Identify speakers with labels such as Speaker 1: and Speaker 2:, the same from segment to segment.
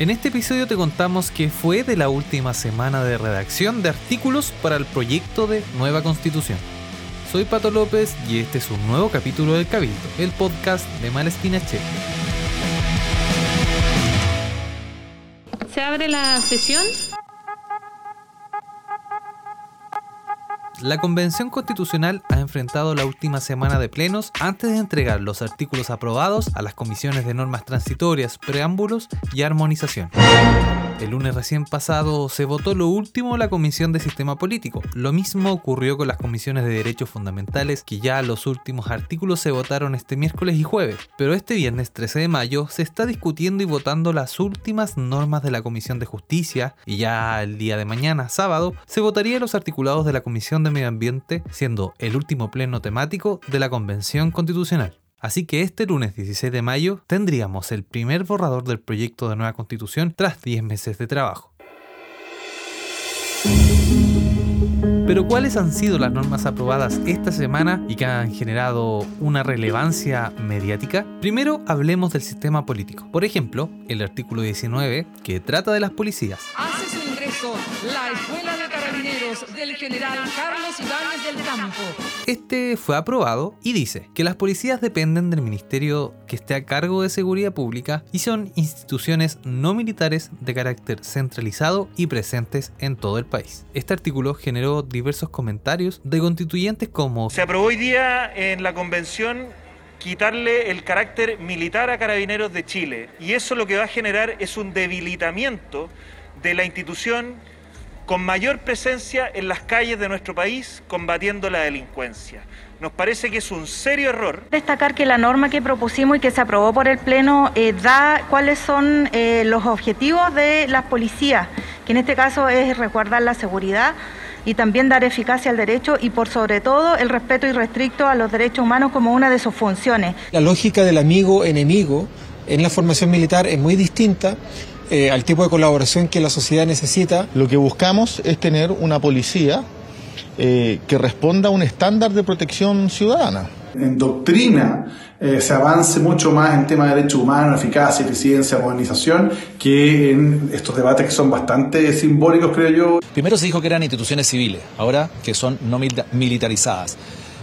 Speaker 1: En este episodio te contamos que fue de la última semana de redacción de artículos para el proyecto de nueva constitución. Soy Pato López y este es un nuevo capítulo del Cabildo, el podcast de Malespina Chile.
Speaker 2: Se abre la sesión.
Speaker 1: La Convención Constitucional ha enfrentado la última semana de plenos antes de entregar los artículos aprobados a las comisiones de normas transitorias, preámbulos y armonización. El lunes recién pasado se votó lo último la Comisión de Sistema Político. Lo mismo ocurrió con las comisiones de Derechos Fundamentales, que ya los últimos artículos se votaron este miércoles y jueves. Pero este viernes 13 de mayo se está discutiendo y votando las últimas normas de la Comisión de Justicia, y ya el día de mañana, sábado, se votaría los articulados de la Comisión de Medio Ambiente, siendo el último pleno temático de la Convención Constitucional. Así que este lunes 16 de mayo tendríamos el primer borrador del proyecto de nueva constitución tras 10 meses de trabajo. Pero ¿cuáles han sido las normas aprobadas esta semana y que han generado una relevancia mediática? Primero hablemos del sistema político. Por ejemplo, el artículo 19 que trata de las policías.
Speaker 3: La Escuela de Carabineros del General Carlos Ibáñez del Campo.
Speaker 1: Este fue aprobado y dice que las policías dependen del ministerio que esté a cargo de seguridad pública y son instituciones no militares de carácter centralizado y presentes en todo el país. Este artículo generó diversos comentarios de constituyentes como
Speaker 4: Se aprobó hoy día en la convención quitarle el carácter militar a Carabineros de Chile y eso lo que va a generar es un debilitamiento de la institución con mayor presencia en las calles de nuestro país combatiendo la delincuencia. Nos parece que es un serio error
Speaker 5: Destacar que la norma que propusimos y que se aprobó por el Pleno eh, da cuáles son eh, los objetivos de las policías, que en este caso es resguardar la seguridad y también dar eficacia al derecho y por sobre todo el respeto irrestricto a los derechos humanos como una de sus funciones.
Speaker 6: La lógica del amigo-enemigo en la formación militar es muy distinta eh, al tipo de colaboración que la sociedad necesita.
Speaker 7: Lo que buscamos es tener una policía eh, que responda a un estándar de protección ciudadana.
Speaker 8: en doctrina eh, se avance mucho más en tema de derechos humanos, eficacia, eficiencia, modernización, que en estos debates que son bastante simbólicos, creo yo.
Speaker 9: Primero se dijo que eran instituciones civiles, ahora que son no mil- militarizadas.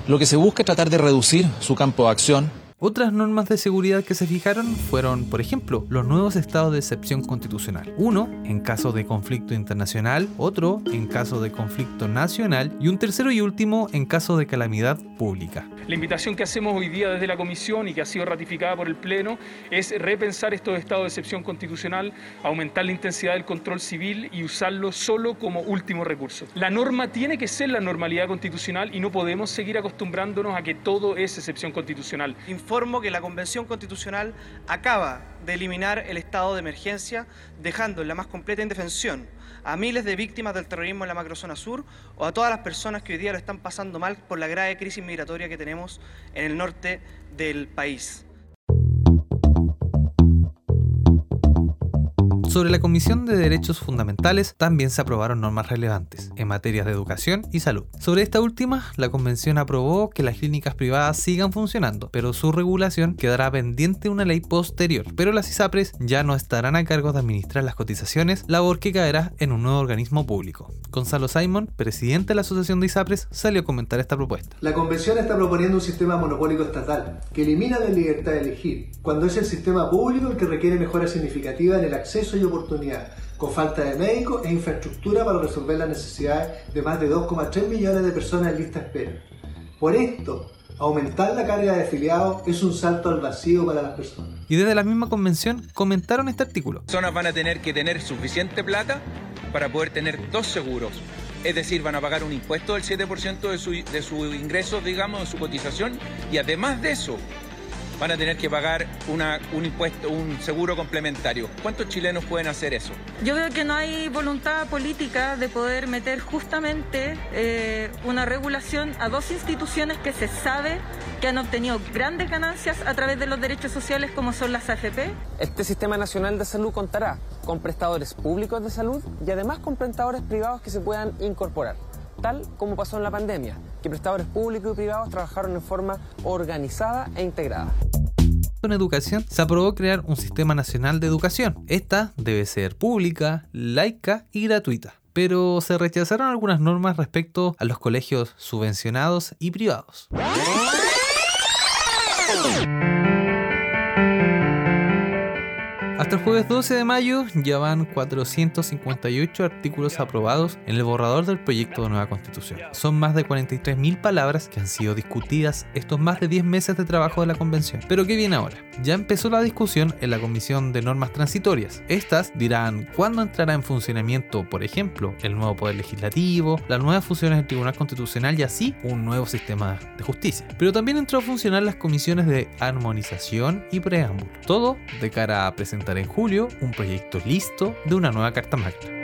Speaker 9: Lo que se busca es tratar de reducir su campo de acción
Speaker 1: Otras normas de seguridad que se fijaron fueron, por ejemplo, los nuevos estados de excepción constitucional. Uno en caso de conflicto internacional, otro en caso de conflicto nacional y un tercero y último en caso de calamidad pública.
Speaker 10: La invitación que hacemos hoy día desde la Comisión y que ha sido ratificada por el Pleno es repensar estos estados de excepción constitucional, aumentar la intensidad del control civil y usarlo solo como último recurso. La norma tiene que ser la normalidad constitucional y no podemos seguir acostumbrándonos a que todo es excepción constitucional.
Speaker 11: Informo que la Convención Constitucional acaba de eliminar el estado de emergencia, dejando en la más completa indefensión a miles de víctimas del terrorismo en la macrozona sur o a todas las personas que hoy día lo están pasando mal por la grave crisis migratoria que tenemos en el norte del país.
Speaker 1: Sobre la Comisión de Derechos Fundamentales también se aprobaron normas relevantes en materias de educación y salud. Sobre esta última, la Convención aprobó que las clínicas privadas sigan funcionando, pero su regulación quedará pendiente una ley posterior. Pero las ISAPRES ya no estarán a cargo de administrar las cotizaciones, labor que caerá en un nuevo organismo público. Gonzalo Simon, presidente de la Asociación de ISAPRES, salió a comentar esta propuesta.
Speaker 12: La Convención está proponiendo un sistema monopólico estatal que elimina la libertad de elegir, cuando es el sistema público el que requiere mejoras significativas en el acceso y oportunidad, con falta de médicos e infraestructura para resolver las necesidades de más de 2,3 millones de personas en lista de espera. Por esto, aumentar la carga de afiliados es un salto al vacío para las personas.
Speaker 1: Y desde la misma convención comentaron este artículo.
Speaker 13: personas van a tener que tener suficiente plata para poder tener dos seguros. Es decir, van a pagar un impuesto del 7% de su, de su ingreso, digamos, de su cotización, y además de eso, van a tener que pagar una, un impuesto, un seguro complementario. ¿Cuántos chilenos pueden hacer eso?
Speaker 2: Yo veo que no hay voluntad política de poder meter justamente eh, una regulación a dos instituciones que se sabe que han obtenido grandes ganancias a través de los derechos sociales como son las AFP.
Speaker 14: Este Sistema Nacional de Salud contará con prestadores públicos de salud y además con prestadores privados que se puedan incorporar, tal como pasó en la pandemia, que prestadores públicos y privados trabajaron en forma organizada e integrada.
Speaker 1: en educación, se aprobó crear un sistema nacional de educación. Esta debe ser pública, laica y gratuita pero se rechazaron algunas normas respecto a los colegios subvencionados y privados. Hasta el jueves 12 de mayo ya van 458 artículos aprobados en el borrador del proyecto de nueva constitución. Son más de 43.000 palabras que han sido discutidas estos más de 10 meses de trabajo de la convención. Pero ¿qué viene ahora? Ya empezó la discusión en la Comisión de Normas Transitorias. Estas dirán cuándo entrará en funcionamiento, por ejemplo, el nuevo Poder Legislativo, las nuevas funciones del Tribunal Constitucional y así un nuevo sistema de justicia. Pero también entró a funcionar las comisiones de armonización y preámbulo. Todo de cara a en julio un proyecto listo de una nueva Carta Magna.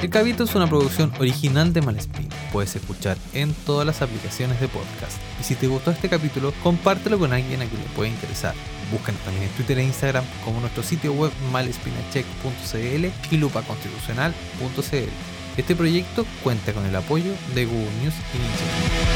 Speaker 1: El Cabito es una producción original de Malespín. Puedes escuchar en todas las aplicaciones de podcast. Y si te gustó este capítulo, compártelo con alguien a quien le pueda interesar. Búscanos también en Twitter e Instagram como nuestro sitio web malespinacheck.cl y lupaconstitucional.cl. Este proyecto cuenta con el apoyo de Google News y Ninja.